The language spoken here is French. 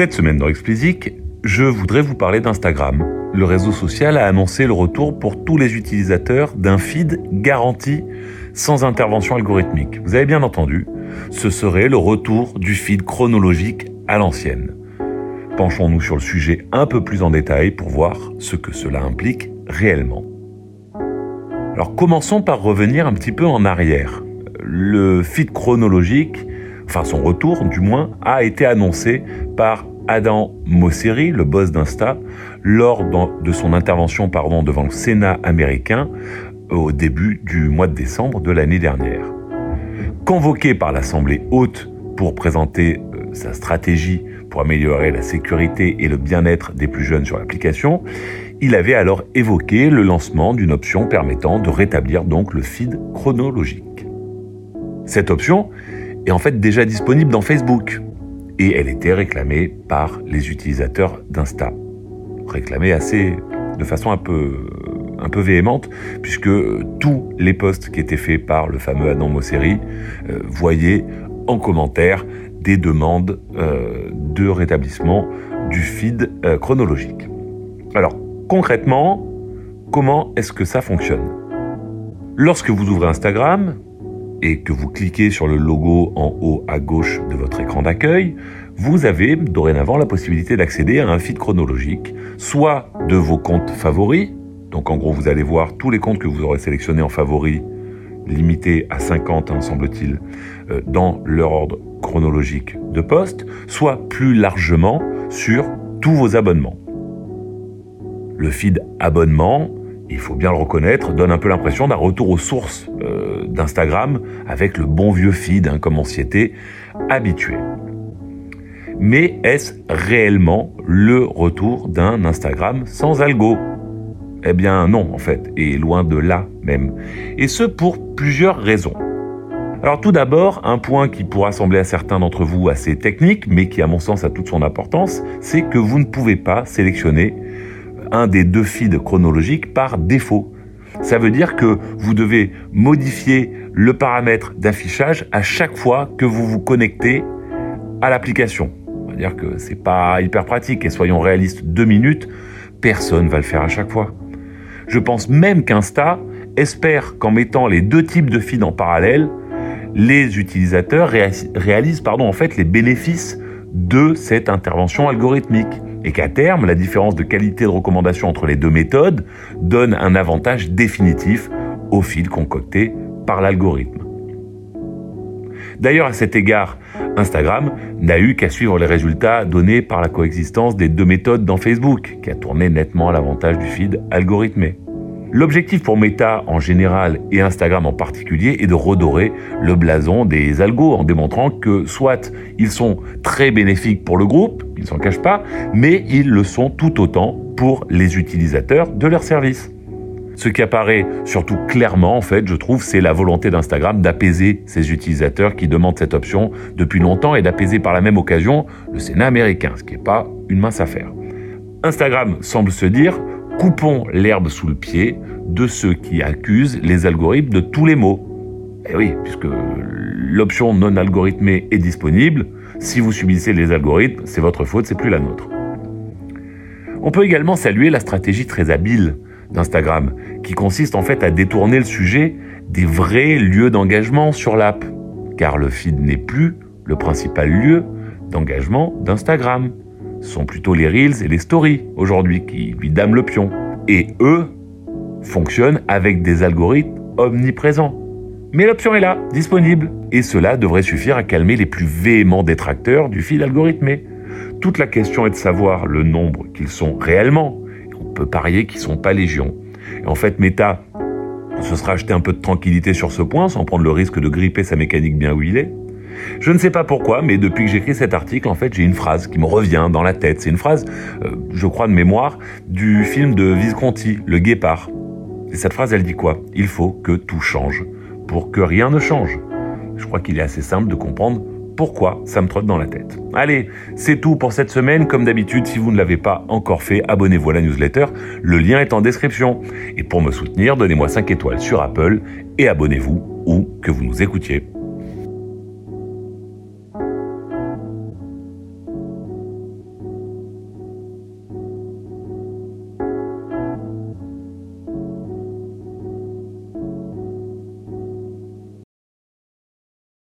Cette semaine dans Explicit, je voudrais vous parler d'Instagram. Le réseau social a annoncé le retour pour tous les utilisateurs d'un feed garanti sans intervention algorithmique. Vous avez bien entendu, ce serait le retour du feed chronologique à l'ancienne. Penchons-nous sur le sujet un peu plus en détail pour voir ce que cela implique réellement. Alors commençons par revenir un petit peu en arrière. Le feed chronologique, enfin son retour du moins, a été annoncé par Adam Mosseri, le boss d'Insta, lors de son intervention devant le Sénat américain au début du mois de décembre de l'année dernière. Convoqué par l'Assemblée haute pour présenter euh, sa stratégie pour améliorer la sécurité et le bien-être des plus jeunes sur l'application, il avait alors évoqué le lancement d'une option permettant de rétablir donc le feed chronologique. Cette option est en fait déjà disponible dans Facebook et elle était réclamée par les utilisateurs d'Insta. Réclamée assez de façon un peu un peu véhémente, puisque tous les posts qui étaient faits par le fameux Adam Mosseri euh, voyaient en commentaire des demandes euh, de rétablissement du feed euh, chronologique. Alors, concrètement, comment est-ce que ça fonctionne? Lorsque vous ouvrez Instagram et que vous cliquez sur le logo en haut à gauche de votre écran d'accueil, vous avez dorénavant la possibilité d'accéder à un feed chronologique, soit de vos comptes favoris, donc en gros, vous allez voir tous les comptes que vous aurez sélectionnés en favoris, limités à 50, hein, semble-t-il, euh, dans leur ordre chronologique de poste, soit plus largement sur tous vos abonnements. Le feed abonnement, il faut bien le reconnaître, donne un peu l'impression d'un retour aux sources euh, d'Instagram avec le bon vieux feed, hein, comme on s'y était habitué. Mais est-ce réellement le retour d'un Instagram sans algo? Eh bien non, en fait, et loin de là même. Et ce pour plusieurs raisons. Alors tout d'abord, un point qui pourra sembler à certains d'entre vous assez technique, mais qui à mon sens a toute son importance, c'est que vous ne pouvez pas sélectionner un des deux feeds chronologiques par défaut. Ça veut dire que vous devez modifier le paramètre d'affichage à chaque fois que vous vous connectez à l'application. On va dire que c'est pas hyper pratique et soyons réalistes, deux minutes, personne va le faire à chaque fois. Je pense même qu'Insta espère qu'en mettant les deux types de feeds en parallèle, les utilisateurs réalisent en fait les bénéfices de cette intervention algorithmique et qu'à terme, la différence de qualité de recommandation entre les deux méthodes donne un avantage définitif au fil concocté par l'algorithme. D'ailleurs, à cet égard, Instagram n'a eu qu'à suivre les résultats donnés par la coexistence des deux méthodes dans Facebook, qui a tourné nettement à l'avantage du feed algorithmé. L'objectif pour Meta en général et Instagram en particulier est de redorer le blason des algos en démontrant que soit ils sont très bénéfiques pour le groupe, ils ne s'en cachent pas, mais ils le sont tout autant pour les utilisateurs de leur service. Ce qui apparaît surtout clairement, en fait, je trouve, c'est la volonté d'Instagram d'apaiser ses utilisateurs qui demandent cette option depuis longtemps et d'apaiser par la même occasion le Sénat américain, ce qui n'est pas une mince affaire. Instagram semble se dire coupons l'herbe sous le pied de ceux qui accusent les algorithmes de tous les maux. Eh oui, puisque l'option non algorithmée est disponible, si vous subissez les algorithmes, c'est votre faute, c'est plus la nôtre. On peut également saluer la stratégie très habile d'Instagram, qui consiste en fait à détourner le sujet des vrais lieux d'engagement sur l'app, car le feed n'est plus le principal lieu d'engagement d'Instagram. Sont plutôt les Reels et les Stories aujourd'hui qui lui dament le pion. Et eux fonctionnent avec des algorithmes omniprésents. Mais l'option est là, disponible. Et cela devrait suffire à calmer les plus véhéments détracteurs du feed algorithmé. Toute la question est de savoir le nombre qu'ils sont réellement on peut parier qu'ils sont pas légion. Et en fait, Meta se sera acheté un peu de tranquillité sur ce point, sans prendre le risque de gripper sa mécanique bien où il est. Je ne sais pas pourquoi, mais depuis que j'écris cet article, en fait, j'ai une phrase qui me revient dans la tête. C'est une phrase, euh, je crois de mémoire, du film de Visconti, Le Guépard. Et cette phrase, elle dit quoi? Il faut que tout change pour que rien ne change. Je crois qu'il est assez simple de comprendre pourquoi ça me trotte dans la tête. Allez, c'est tout pour cette semaine. Comme d'habitude, si vous ne l'avez pas encore fait, abonnez-vous à la newsletter. Le lien est en description. Et pour me soutenir, donnez-moi 5 étoiles sur Apple et abonnez-vous où que vous nous écoutiez.